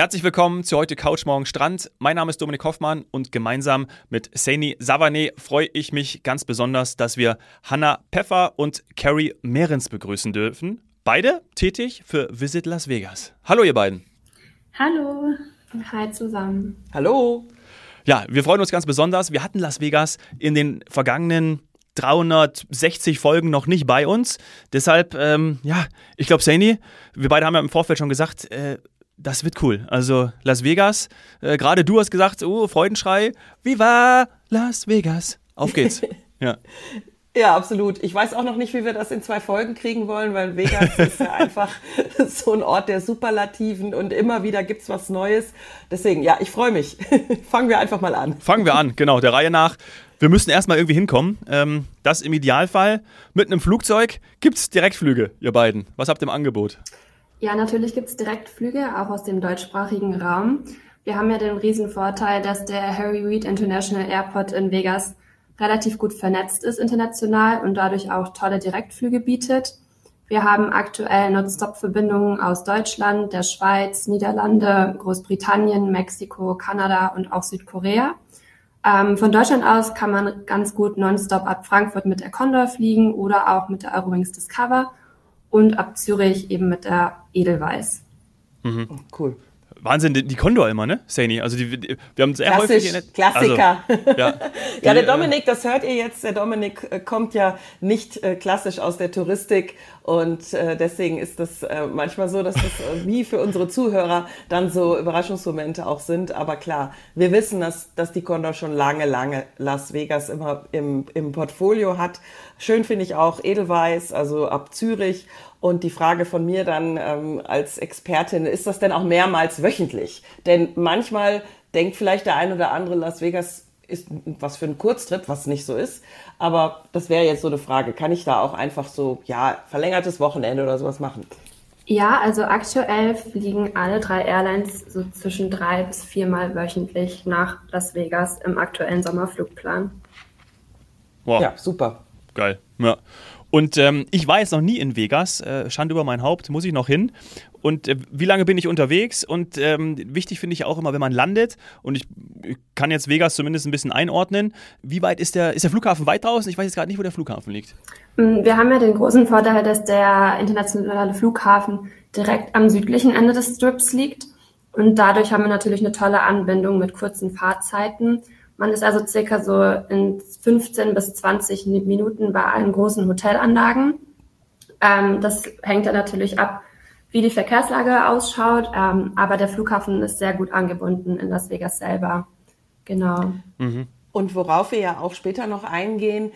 Herzlich willkommen zu heute Couch Morgen Strand. Mein Name ist Dominik Hoffmann und gemeinsam mit Saini Savane freue ich mich ganz besonders, dass wir Hannah Pfeffer und Carrie Mehrens begrüßen dürfen. Beide tätig für Visit Las Vegas. Hallo ihr beiden. Hallo. Hi zusammen. Hallo. Ja, wir freuen uns ganz besonders. Wir hatten Las Vegas in den vergangenen 360 Folgen noch nicht bei uns. Deshalb, ähm, ja, ich glaube, Saini, wir beide haben ja im Vorfeld schon gesagt, äh, das wird cool. Also Las Vegas, äh, gerade du hast gesagt, oh, Freudenschrei, Viva Las Vegas. Auf geht's. Ja. Ja, absolut. Ich weiß auch noch nicht, wie wir das in zwei Folgen kriegen wollen, weil Vegas ist ja einfach so ein Ort der Superlativen und immer wieder gibt's was Neues. Deswegen, ja, ich freue mich. Fangen wir einfach mal an. Fangen wir an, genau, der Reihe nach. Wir müssen erstmal irgendwie hinkommen. Ähm, das im Idealfall mit einem Flugzeug. Gibt's Direktflüge, ihr beiden? Was habt ihr im Angebot? Ja, natürlich gibt's Direktflüge, auch aus dem deutschsprachigen Raum. Wir haben ja den riesen Vorteil, dass der Harry Reid International Airport in Vegas relativ gut vernetzt ist international und dadurch auch tolle Direktflüge bietet. Wir haben aktuell Non-Stop-Verbindungen aus Deutschland, der Schweiz, Niederlande, Großbritannien, Mexiko, Kanada und auch Südkorea. Ähm, von Deutschland aus kann man ganz gut nonstop ab Frankfurt mit der Condor fliegen oder auch mit der Eurowings Discover und ab Zürich eben mit der Edelweiss. Mhm. Cool. Wahnsinn, die, die Condor immer, ne, Saini? Also die, die, wir haben sehr Klassisch, häufig... Also, Klassiker. Also, ja, ja, der Dominik, das hört ihr jetzt, der Dominik äh, kommt ja nicht äh, klassisch aus der Touristik und äh, deswegen ist das äh, manchmal so, dass das äh, wie für unsere Zuhörer dann so Überraschungsmomente auch sind. Aber klar, wir wissen, dass, dass die Condor schon lange, lange Las Vegas immer im, im Portfolio hat. Schön finde ich auch Edelweiss, also ab Zürich und die Frage von mir dann ähm, als Expertin, ist das denn auch mehrmals wöchentlich? Denn manchmal denkt vielleicht der ein oder andere, Las Vegas ist was für ein Kurztrip, was nicht so ist. Aber das wäre jetzt so eine Frage. Kann ich da auch einfach so, ja, verlängertes Wochenende oder sowas machen? Ja, also aktuell fliegen alle drei Airlines so zwischen drei bis viermal wöchentlich nach Las Vegas im aktuellen Sommerflugplan. Wow. Ja, super. Geil. Ja. Und ähm, ich war jetzt noch nie in Vegas, äh, Schande über mein Haupt, muss ich noch hin. Und äh, wie lange bin ich unterwegs? Und ähm, wichtig finde ich auch immer, wenn man landet, und ich, ich, kann jetzt Vegas zumindest ein bisschen einordnen, wie weit ist der, ist der Flughafen weit draußen? Ich weiß jetzt gerade nicht, wo der Flughafen liegt. Mm, wir haben ja den großen Vorteil, dass der internationale Flughafen direkt am südlichen Ende des Strips liegt. Und dadurch haben wir natürlich eine tolle Anbindung mit kurzen Fahrzeiten. Man ist also circa so in 15 bis 20 Minuten bei allen großen Hotelanlagen. Ähm, das hängt dann natürlich ab, wie die Verkehrslage ausschaut. Ähm, aber der Flughafen ist sehr gut angebunden in Las Vegas selber. Genau. Mhm. Und worauf wir ja auch später noch eingehen,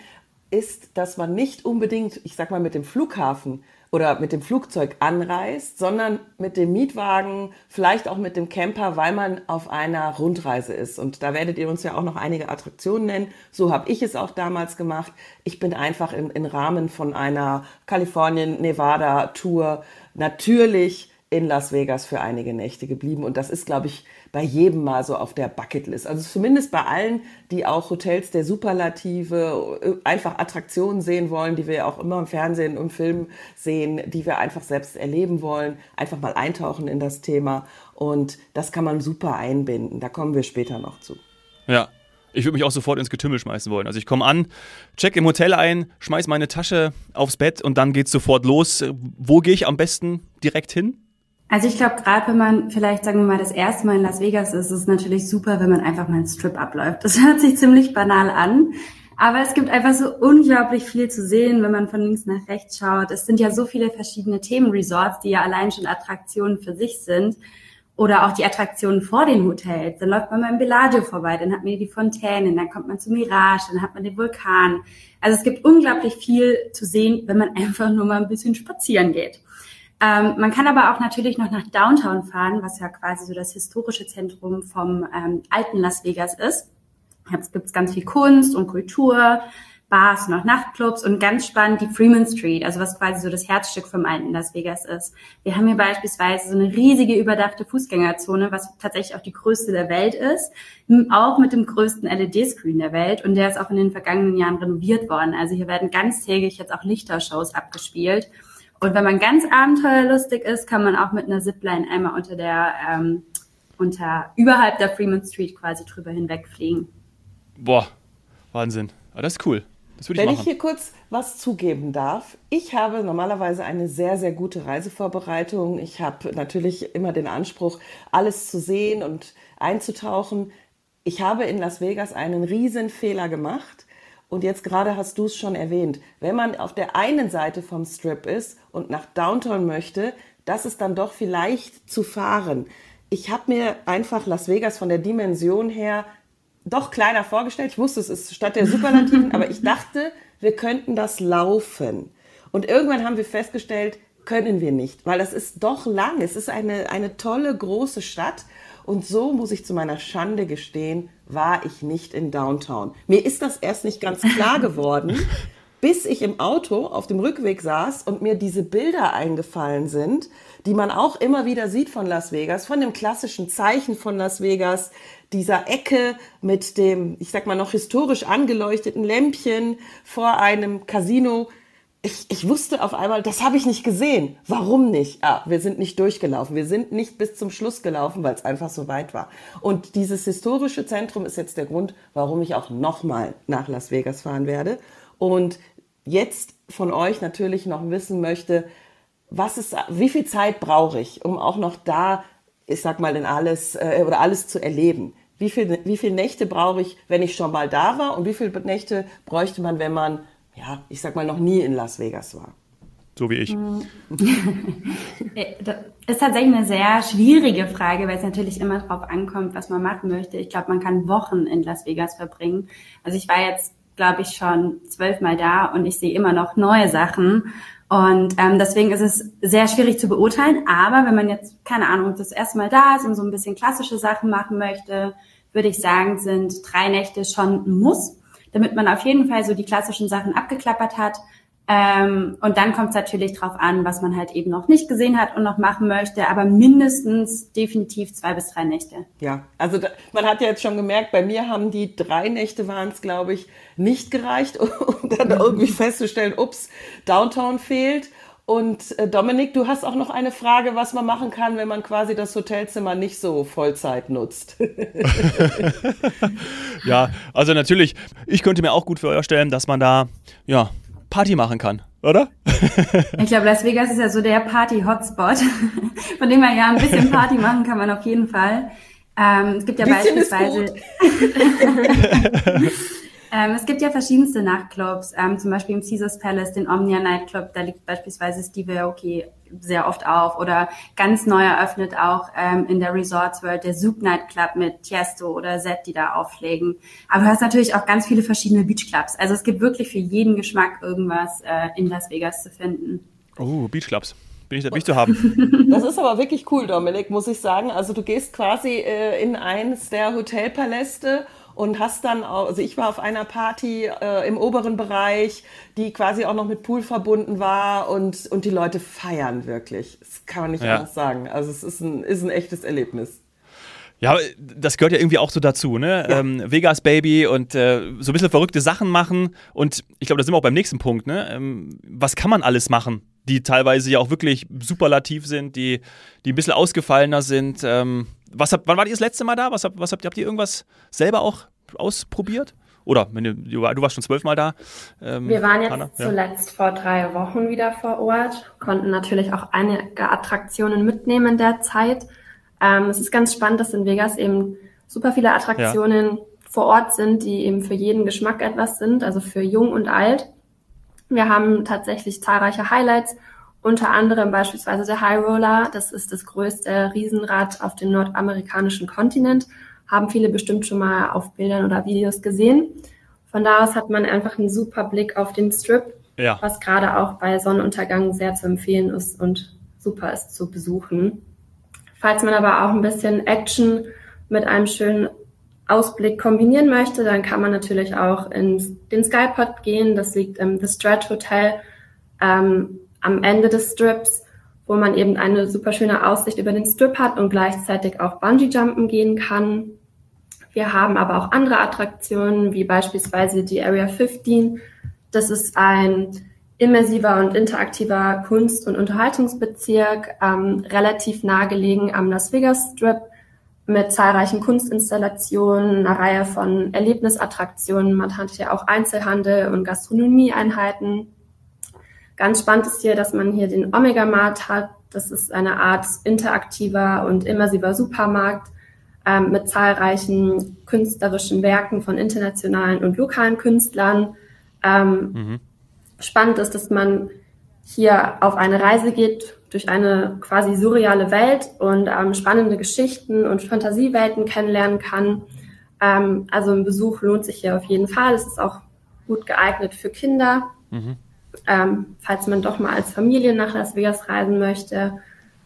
ist, dass man nicht unbedingt, ich sag mal, mit dem Flughafen oder mit dem Flugzeug anreist, sondern mit dem Mietwagen, vielleicht auch mit dem Camper, weil man auf einer Rundreise ist. Und da werdet ihr uns ja auch noch einige Attraktionen nennen. So habe ich es auch damals gemacht. Ich bin einfach im, Rahmen von einer Kalifornien-Nevada-Tour natürlich in Las Vegas für einige Nächte geblieben. Und das ist, glaube ich, bei jedem mal so auf der Bucketlist. Also zumindest bei allen, die auch Hotels der Superlative, äh, einfach Attraktionen sehen wollen, die wir auch immer im Fernsehen und Film sehen, die wir einfach selbst erleben wollen, einfach mal eintauchen in das Thema. Und das kann man super einbinden. Da kommen wir später noch zu. Ja, ich würde mich auch sofort ins Getümmel schmeißen wollen. Also ich komme an, check im Hotel ein, schmeiß meine Tasche aufs Bett und dann geht's sofort los. Wo gehe ich am besten direkt hin? Also ich glaube, gerade wenn man vielleicht, sagen wir mal, das erste Mal in Las Vegas ist, ist es natürlich super, wenn man einfach mal einen Strip abläuft. Das hört sich ziemlich banal an. Aber es gibt einfach so unglaublich viel zu sehen, wenn man von links nach rechts schaut. Es sind ja so viele verschiedene Themenresorts, die ja allein schon Attraktionen für sich sind. Oder auch die Attraktionen vor den Hotels. Dann läuft man beim Bellagio vorbei, dann hat man die Fontänen, dann kommt man zu Mirage, dann hat man den Vulkan. Also es gibt unglaublich viel zu sehen, wenn man einfach nur mal ein bisschen spazieren geht. Ähm, man kann aber auch natürlich noch nach Downtown fahren, was ja quasi so das historische Zentrum vom ähm, alten Las Vegas ist. Jetzt gibt's ganz viel Kunst und Kultur, Bars und auch Nachtclubs und ganz spannend die Freeman Street, also was quasi so das Herzstück vom alten Las Vegas ist. Wir haben hier beispielsweise so eine riesige überdachte Fußgängerzone, was tatsächlich auch die größte der Welt ist, auch mit dem größten LED-Screen der Welt und der ist auch in den vergangenen Jahren renoviert worden. Also hier werden ganztägig jetzt auch Lichtershows abgespielt. Und wenn man ganz abenteuerlustig ist, kann man auch mit einer Zipline einmal unter der ähm, unter überhalb der Fremont Street quasi drüber hinwegfliegen. Boah, Wahnsinn. Aber das ist cool. Das würde ich Wenn ich hier kurz was zugeben darf. Ich habe normalerweise eine sehr, sehr gute Reisevorbereitung. Ich habe natürlich immer den Anspruch, alles zu sehen und einzutauchen. Ich habe in Las Vegas einen riesen Fehler gemacht. Und jetzt gerade hast du es schon erwähnt. Wenn man auf der einen Seite vom Strip ist und nach Downtown möchte, das ist dann doch vielleicht zu fahren. Ich habe mir einfach Las Vegas von der Dimension her doch kleiner vorgestellt. Ich wusste, es ist statt der Superlativen, aber ich dachte, wir könnten das laufen. Und irgendwann haben wir festgestellt, können wir nicht, weil das ist doch lang. Es ist eine, eine tolle, große Stadt. Und so muss ich zu meiner Schande gestehen, war ich nicht in Downtown. Mir ist das erst nicht ganz klar geworden, bis ich im Auto auf dem Rückweg saß und mir diese Bilder eingefallen sind, die man auch immer wieder sieht von Las Vegas, von dem klassischen Zeichen von Las Vegas, dieser Ecke mit dem, ich sag mal, noch historisch angeleuchteten Lämpchen vor einem Casino. Ich, ich wusste auf einmal, das habe ich nicht gesehen. Warum nicht? Ah, wir sind nicht durchgelaufen. Wir sind nicht bis zum Schluss gelaufen, weil es einfach so weit war. Und dieses historische Zentrum ist jetzt der Grund, warum ich auch nochmal nach Las Vegas fahren werde. Und jetzt von euch natürlich noch wissen möchte, was ist, wie viel Zeit brauche ich, um auch noch da, ich sag mal, denn alles äh, oder alles zu erleben? Wie viel, wie viele Nächte brauche ich, wenn ich schon mal da war? Und wie viele Nächte bräuchte man, wenn man, ja, ich sag mal, noch nie in Las Vegas war? So wie ich. Äh, das ist tatsächlich eine sehr schwierige Frage, weil es natürlich immer darauf ankommt, was man machen möchte. Ich glaube, man kann Wochen in Las Vegas verbringen. Also ich war jetzt glaube ich, schon zwölfmal da und ich sehe immer noch neue Sachen. Und ähm, deswegen ist es sehr schwierig zu beurteilen. Aber wenn man jetzt, keine Ahnung, das erste Mal da ist und so ein bisschen klassische Sachen machen möchte, würde ich sagen, sind drei Nächte schon ein Muss, damit man auf jeden Fall so die klassischen Sachen abgeklappert hat. Ähm, und dann kommt es natürlich drauf an, was man halt eben noch nicht gesehen hat und noch machen möchte, aber mindestens definitiv zwei bis drei Nächte. Ja, also da, man hat ja jetzt schon gemerkt, bei mir haben die drei Nächte waren es, glaube ich, nicht gereicht, um dann irgendwie festzustellen, ups, Downtown fehlt. Und äh, Dominik, du hast auch noch eine Frage, was man machen kann, wenn man quasi das Hotelzimmer nicht so Vollzeit nutzt. ja, also natürlich, ich könnte mir auch gut vorstellen, dass man da ja Party machen kann, oder? ich glaube, Las Vegas ist ja so der Party-Hotspot, von dem man ja ein bisschen Party machen kann man auf jeden Fall. Ähm, es gibt ja beispielsweise Ähm, es gibt ja verschiedenste Nachtclubs, ähm, zum Beispiel im Caesars Palace, den Omnia Nightclub, da liegt beispielsweise Steve Aoki sehr oft auf oder ganz neu eröffnet auch ähm, in der Resorts World der Zouk Nightclub mit Tiesto oder Zed, die da auflegen. Aber du hast natürlich auch ganz viele verschiedene Beachclubs. Also es gibt wirklich für jeden Geschmack irgendwas äh, in Las Vegas zu finden. Oh, Beachclubs bin ich da nicht zu haben. Das ist aber wirklich cool, Dominik, muss ich sagen. Also du gehst quasi äh, in eins der Hotelpaläste und hast dann, auch, also ich war auf einer Party äh, im oberen Bereich, die quasi auch noch mit Pool verbunden war und, und die Leute feiern wirklich. Das kann man nicht ja. anders sagen. Also es ist ein, ist ein echtes Erlebnis. Ja, das gehört ja irgendwie auch so dazu, ne? Ja. Ähm, Vegas Baby und äh, so ein bisschen verrückte Sachen machen. Und ich glaube, da sind wir auch beim nächsten Punkt, ne? Ähm, was kann man alles machen? Die teilweise ja auch wirklich superlativ sind, die, die ein bisschen ausgefallener sind. Ähm, was habt, wann war ihr das letzte Mal da? Was habt, was habt, habt ihr irgendwas selber auch ausprobiert? Oder wenn du, du warst schon zwölfmal da. Ähm, Wir waren jetzt Anna, zuletzt ja. vor drei Wochen wieder vor Ort, konnten natürlich auch einige Attraktionen mitnehmen in der Zeit. Ähm, es ist ganz spannend, dass in Vegas eben super viele Attraktionen ja. vor Ort sind, die eben für jeden Geschmack etwas sind, also für jung und alt. Wir haben tatsächlich zahlreiche Highlights unter anderem beispielsweise der High Roller, das ist das größte Riesenrad auf dem nordamerikanischen Kontinent, haben viele bestimmt schon mal auf Bildern oder Videos gesehen. Von da aus hat man einfach einen super Blick auf den Strip, ja. was gerade auch bei Sonnenuntergang sehr zu empfehlen ist und super ist zu besuchen. Falls man aber auch ein bisschen Action mit einem schönen Ausblick kombinieren möchte, dann kann man natürlich auch in den Skypod gehen. Das liegt im The Strat Hotel. Ähm, am Ende des Strips, wo man eben eine super schöne Aussicht über den Strip hat und gleichzeitig auch Bungee Jumpen gehen kann. Wir haben aber auch andere Attraktionen, wie beispielsweise die Area 15. Das ist ein immersiver und interaktiver Kunst- und Unterhaltungsbezirk, ähm, relativ nahegelegen am Las Vegas Strip. mit zahlreichen Kunstinstallationen, einer Reihe von Erlebnisattraktionen. Man hat hier auch Einzelhandel und Gastronomieeinheiten. Ganz spannend ist hier, dass man hier den Omega Mart hat. Das ist eine Art interaktiver und immersiver Supermarkt ähm, mit zahlreichen künstlerischen Werken von internationalen und lokalen Künstlern. Ähm, mhm. Spannend ist, dass man hier auf eine Reise geht durch eine quasi surreale Welt und ähm, spannende Geschichten und Fantasiewelten kennenlernen kann. Ähm, also ein Besuch lohnt sich hier auf jeden Fall. Es ist auch gut geeignet für Kinder. Mhm ähm, falls man doch mal als Familie nach Las Vegas reisen möchte.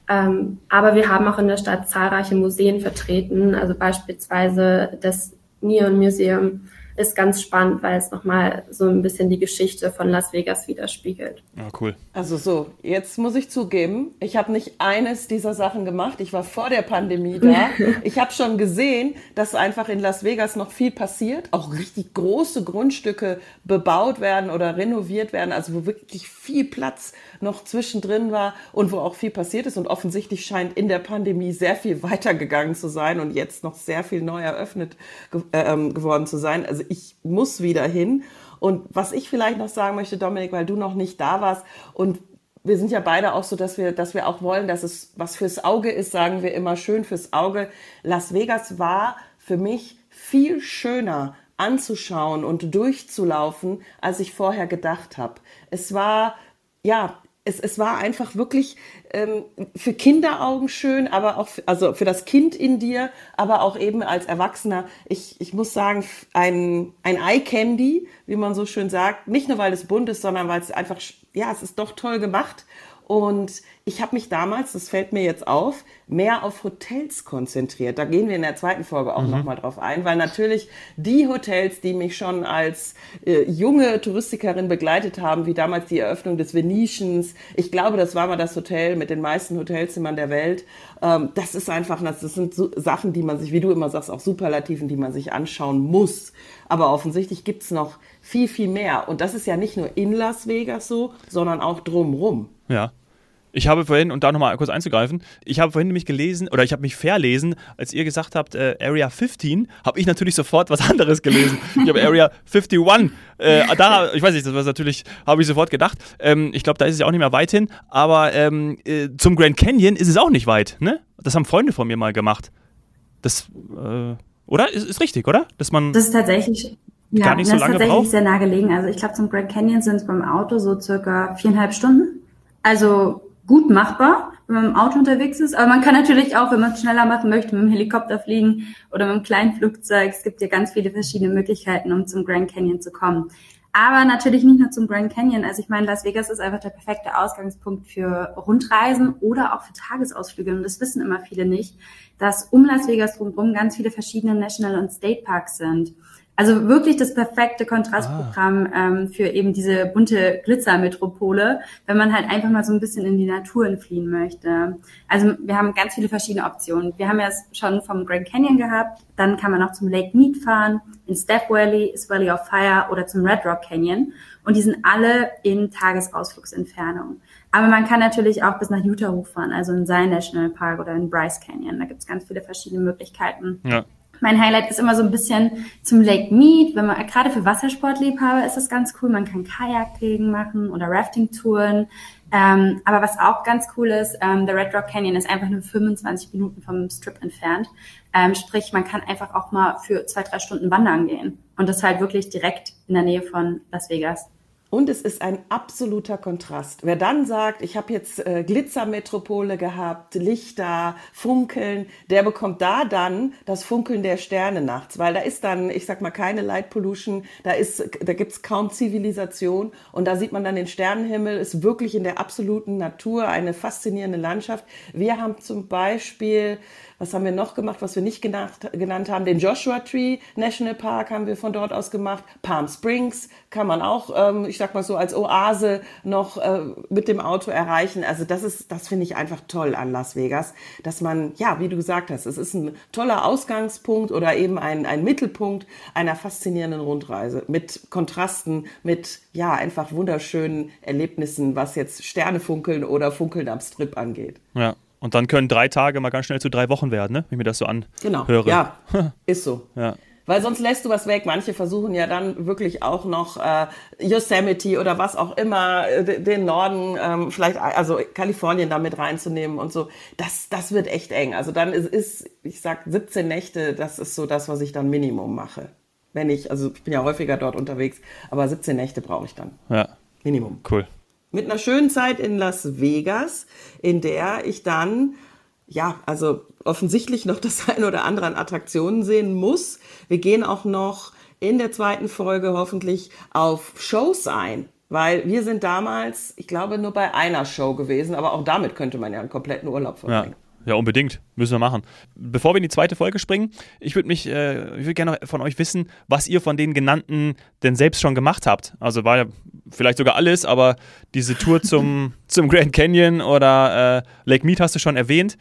Ähm, aber wir haben auch in der Stadt zahlreiche Museen vertreten, also beispielsweise das Neon Museum ist ganz spannend, weil es nochmal so ein bisschen die Geschichte von Las Vegas widerspiegelt. Ja, cool. Also so, jetzt muss ich zugeben, ich habe nicht eines dieser Sachen gemacht. Ich war vor der Pandemie da. ich habe schon gesehen, dass einfach in Las Vegas noch viel passiert, auch richtig große Grundstücke bebaut werden oder renoviert werden, also wo wirklich viel Platz noch zwischendrin war und wo auch viel passiert ist. Und offensichtlich scheint in der Pandemie sehr viel weitergegangen zu sein und jetzt noch sehr viel neu eröffnet äh, ähm, geworden zu sein. Also ich muss wieder hin. Und was ich vielleicht noch sagen möchte, Dominik, weil du noch nicht da warst und wir sind ja beide auch so, dass wir, dass wir auch wollen, dass es was fürs Auge ist, sagen wir immer schön fürs Auge. Las Vegas war für mich viel schöner anzuschauen und durchzulaufen, als ich vorher gedacht habe. Es war, ja, es, es war einfach wirklich ähm, für Kinderaugen schön, aber auch für, also für das Kind in dir, aber auch eben als Erwachsener. Ich, ich muss sagen, ein, ein Eye Candy, wie man so schön sagt, nicht nur weil es bunt ist, sondern weil es einfach, ja, es ist doch toll gemacht und ich habe mich damals, das fällt mir jetzt auf, mehr auf Hotels konzentriert. Da gehen wir in der zweiten Folge auch mhm. nochmal drauf ein, weil natürlich die Hotels, die mich schon als äh, junge Touristikerin begleitet haben, wie damals die Eröffnung des Venetians, ich glaube, das war mal das Hotel mit den meisten Hotelzimmern der Welt. Ähm, das ist einfach, das, das sind so Sachen, die man sich, wie du immer sagst, auch Superlativen, die man sich anschauen muss. Aber offensichtlich gibt's noch viel, viel mehr. Und das ist ja nicht nur in Las Vegas so, sondern auch drumrum. Ja. Ich habe vorhin, und da nochmal kurz einzugreifen, ich habe vorhin nämlich gelesen, oder ich habe mich verlesen, als ihr gesagt habt, äh, Area 15, habe ich natürlich sofort was anderes gelesen. Ich habe Area 51. Äh, da, ich weiß nicht, das war natürlich, habe ich sofort gedacht. Ähm, ich glaube, da ist es ja auch nicht mehr weit hin, aber ähm, äh, zum Grand Canyon ist es auch nicht weit, ne? Das haben Freunde von mir mal gemacht. Das, äh, oder? Ist, ist richtig, oder? Dass man. Das ist tatsächlich. Ja, gar nicht so das lange ist tatsächlich braucht? sehr nah gelegen. Also ich glaube, zum Grand Canyon sind es beim Auto so circa viereinhalb Stunden. Also gut machbar, wenn man im Auto unterwegs ist. Aber man kann natürlich auch, wenn man es schneller machen möchte, mit dem Helikopter fliegen oder mit einem kleinen Flugzeug. Es gibt ja ganz viele verschiedene Möglichkeiten, um zum Grand Canyon zu kommen. Aber natürlich nicht nur zum Grand Canyon. Also ich meine, Las Vegas ist einfach der perfekte Ausgangspunkt für Rundreisen oder auch für Tagesausflüge. Und das wissen immer viele nicht, dass um Las Vegas drumherum ganz viele verschiedene National und State Parks sind. Also wirklich das perfekte Kontrastprogramm ah. ähm, für eben diese bunte Glitzermetropole, wenn man halt einfach mal so ein bisschen in die Natur entfliehen möchte. Also wir haben ganz viele verschiedene Optionen. Wir haben ja schon vom Grand Canyon gehabt, dann kann man auch zum Lake Mead fahren, ins Death Valley, ins Valley of Fire oder zum Red Rock Canyon. Und die sind alle in Tagesausflugsentfernung. Aber man kann natürlich auch bis nach Utah hochfahren, also in Zion National Park oder in Bryce Canyon. Da gibt es ganz viele verschiedene Möglichkeiten. Ja. Mein Highlight ist immer so ein bisschen zum Lake Mead. Wenn man, gerade für Wassersportliebhaber ist das ganz cool. Man kann Kajakkegen machen oder Rafting-Touren. Ähm, aber was auch ganz cool ist, ähm, der Red Rock Canyon ist einfach nur 25 Minuten vom Strip entfernt. Ähm, sprich, man kann einfach auch mal für zwei, drei Stunden wandern gehen. Und das halt wirklich direkt in der Nähe von Las Vegas. Und es ist ein absoluter Kontrast. Wer dann sagt, ich habe jetzt äh, Glitzermetropole gehabt, Lichter, Funkeln, der bekommt da dann das Funkeln der Sterne nachts, weil da ist dann, ich sag mal, keine Light Pollution, da ist, da gibt's kaum Zivilisation und da sieht man dann den Sternenhimmel, ist wirklich in der absoluten Natur eine faszinierende Landschaft. Wir haben zum Beispiel was haben wir noch gemacht, was wir nicht genannt, genannt haben? Den Joshua Tree National Park haben wir von dort aus gemacht. Palm Springs kann man auch, ähm, ich sag mal so, als Oase noch äh, mit dem Auto erreichen. Also das ist, das finde ich einfach toll an Las Vegas, dass man, ja, wie du gesagt hast, es ist ein toller Ausgangspunkt oder eben ein, ein Mittelpunkt einer faszinierenden Rundreise mit Kontrasten, mit, ja, einfach wunderschönen Erlebnissen, was jetzt Sterne funkeln oder funkeln am Strip angeht. Ja. Und dann können drei Tage mal ganz schnell zu drei Wochen werden, ne? wenn ich mir das so anhöre. Genau, ja, ist so. ja. Weil sonst lässt du was weg. Manche versuchen ja dann wirklich auch noch äh, Yosemite oder was auch immer, äh, den Norden, ähm, vielleicht also Kalifornien da mit reinzunehmen und so. Das, das wird echt eng. Also dann ist, ist, ich sag 17 Nächte, das ist so das, was ich dann Minimum mache. Wenn ich, also ich bin ja häufiger dort unterwegs, aber 17 Nächte brauche ich dann. Ja. Minimum. Cool. Mit einer schönen Zeit in Las Vegas, in der ich dann ja, also offensichtlich noch das ein oder andere an Attraktionen sehen muss. Wir gehen auch noch in der zweiten Folge hoffentlich auf Shows ein. Weil wir sind damals, ich glaube, nur bei einer Show gewesen, aber auch damit könnte man ja einen kompletten Urlaub verbringen. Ja. Ja, unbedingt. Müssen wir machen. Bevor wir in die zweite Folge springen, ich würde mich, äh, ich würde gerne von euch wissen, was ihr von den genannten denn selbst schon gemacht habt. Also war ja vielleicht sogar alles, aber diese Tour zum, zum Grand Canyon oder äh, Lake Mead hast du schon erwähnt.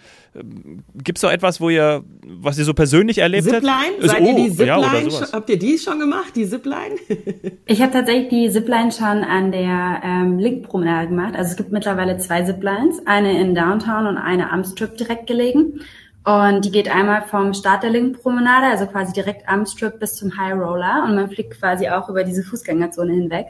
Gibt es noch etwas, wo ihr, was ihr so persönlich erlebt Zipline? habt? Zipline? Seid oh, ihr die Zipline? Ja, habt ihr die schon gemacht, die Zipline? ich habe tatsächlich die Zipline schon an der ähm, Link-Promenade gemacht. Also es gibt mittlerweile zwei Ziplines, eine in Downtown und eine am Strip direkt gelegen. Und die geht einmal vom Start der Link-Promenade, also quasi direkt am Strip bis zum High Roller. Und man fliegt quasi auch über diese Fußgängerzone hinweg.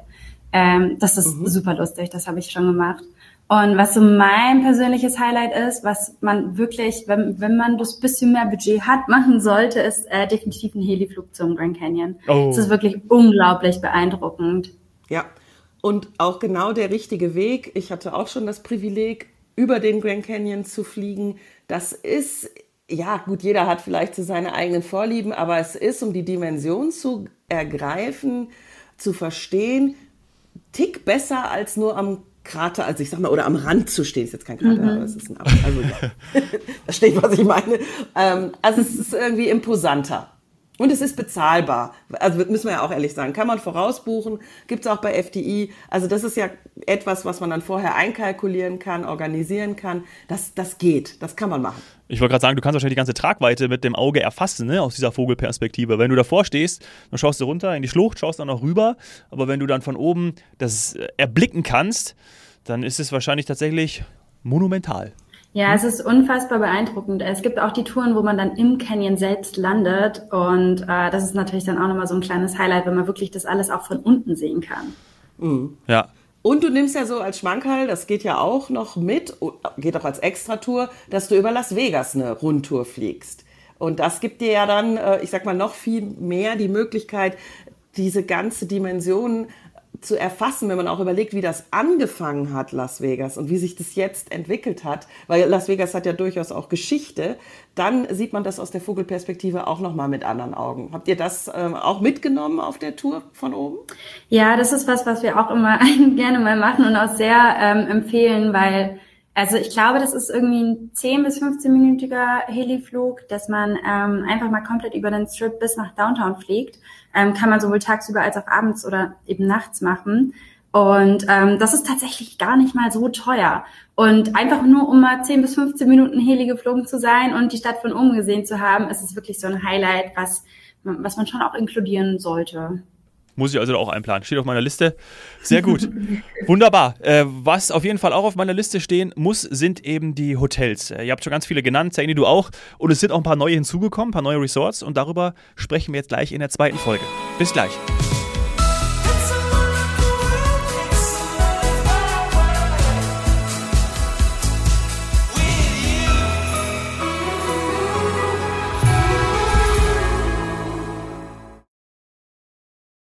Ähm, das ist mhm. super lustig, das habe ich schon gemacht. Und was so mein persönliches Highlight ist, was man wirklich, wenn, wenn man das bisschen mehr Budget hat, machen sollte, ist äh, definitiv ein Heliflug zum Grand Canyon. Oh. Das ist wirklich unglaublich beeindruckend. Ja, und auch genau der richtige Weg. Ich hatte auch schon das Privileg, über den Grand Canyon zu fliegen. Das ist, ja gut, jeder hat vielleicht so seine eigenen Vorlieben, aber es ist, um die Dimension zu ergreifen, zu verstehen, Tick besser als nur am Krater, also ich sag mal, oder am Rand zu stehen, ist jetzt kein Krater, mhm. aber es ist ein, also ja, da steht, was ich meine. Ähm, also es ist irgendwie imposanter. Und es ist bezahlbar. Also müssen wir ja auch ehrlich sagen. Kann man vorausbuchen, gibt's auch bei FDI. Also das ist ja etwas, was man dann vorher einkalkulieren kann, organisieren kann. Das, das geht, das kann man machen. Ich wollte gerade sagen, du kannst wahrscheinlich die ganze Tragweite mit dem Auge erfassen, ne, aus dieser Vogelperspektive. Wenn du davor stehst, dann schaust du runter in die Schlucht, schaust dann noch rüber. Aber wenn du dann von oben das erblicken kannst, dann ist es wahrscheinlich tatsächlich monumental. Ja, es ist unfassbar beeindruckend. Es gibt auch die Touren, wo man dann im Canyon selbst landet. Und äh, das ist natürlich dann auch nochmal so ein kleines Highlight, wenn man wirklich das alles auch von unten sehen kann. Mhm. Ja. Und du nimmst ja so als Schmankerl, das geht ja auch noch mit, geht auch als Extratour, dass du über Las Vegas eine Rundtour fliegst. Und das gibt dir ja dann, äh, ich sag mal, noch viel mehr die Möglichkeit, diese ganze Dimension zu erfassen, wenn man auch überlegt, wie das angefangen hat, Las Vegas, und wie sich das jetzt entwickelt hat, weil Las Vegas hat ja durchaus auch Geschichte, dann sieht man das aus der Vogelperspektive auch nochmal mit anderen Augen. Habt ihr das ähm, auch mitgenommen auf der Tour von oben? Ja, das ist was, was wir auch immer gerne mal machen und auch sehr ähm, empfehlen, weil also ich glaube, das ist irgendwie ein 10 bis 15-minütiger Heliflug, dass man ähm, einfach mal komplett über den Strip bis nach Downtown fliegt. Ähm, kann man sowohl tagsüber als auch abends oder eben nachts machen. Und ähm, das ist tatsächlich gar nicht mal so teuer. Und einfach nur, um mal 10 bis 15 Minuten Heli geflogen zu sein und die Stadt von oben gesehen zu haben, ist es wirklich so ein Highlight, was, was man schon auch inkludieren sollte. Muss ich also auch einplanen. Steht auf meiner Liste. Sehr gut. Wunderbar. Äh, was auf jeden Fall auch auf meiner Liste stehen muss, sind eben die Hotels. Äh, ihr habt schon ganz viele genannt, Zaini, du auch. Und es sind auch ein paar neue hinzugekommen, ein paar neue Resorts. Und darüber sprechen wir jetzt gleich in der zweiten Folge. Bis gleich.